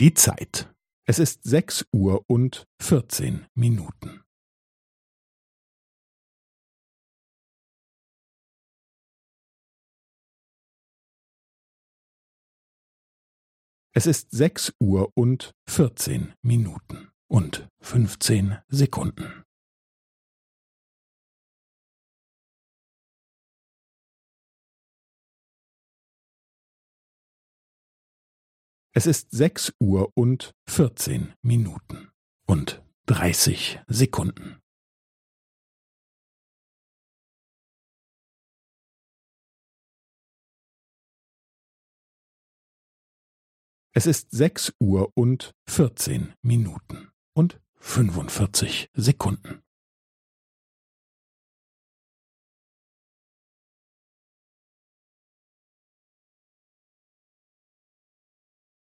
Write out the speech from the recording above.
Die Zeit. Es ist sechs Uhr und vierzehn Minuten. Es ist sechs Uhr und vierzehn Minuten und fünfzehn Sekunden. Es ist sechs Uhr und vierzehn Minuten und dreißig Sekunden. Es ist sechs Uhr und vierzehn Minuten und fünfundvierzig Sekunden.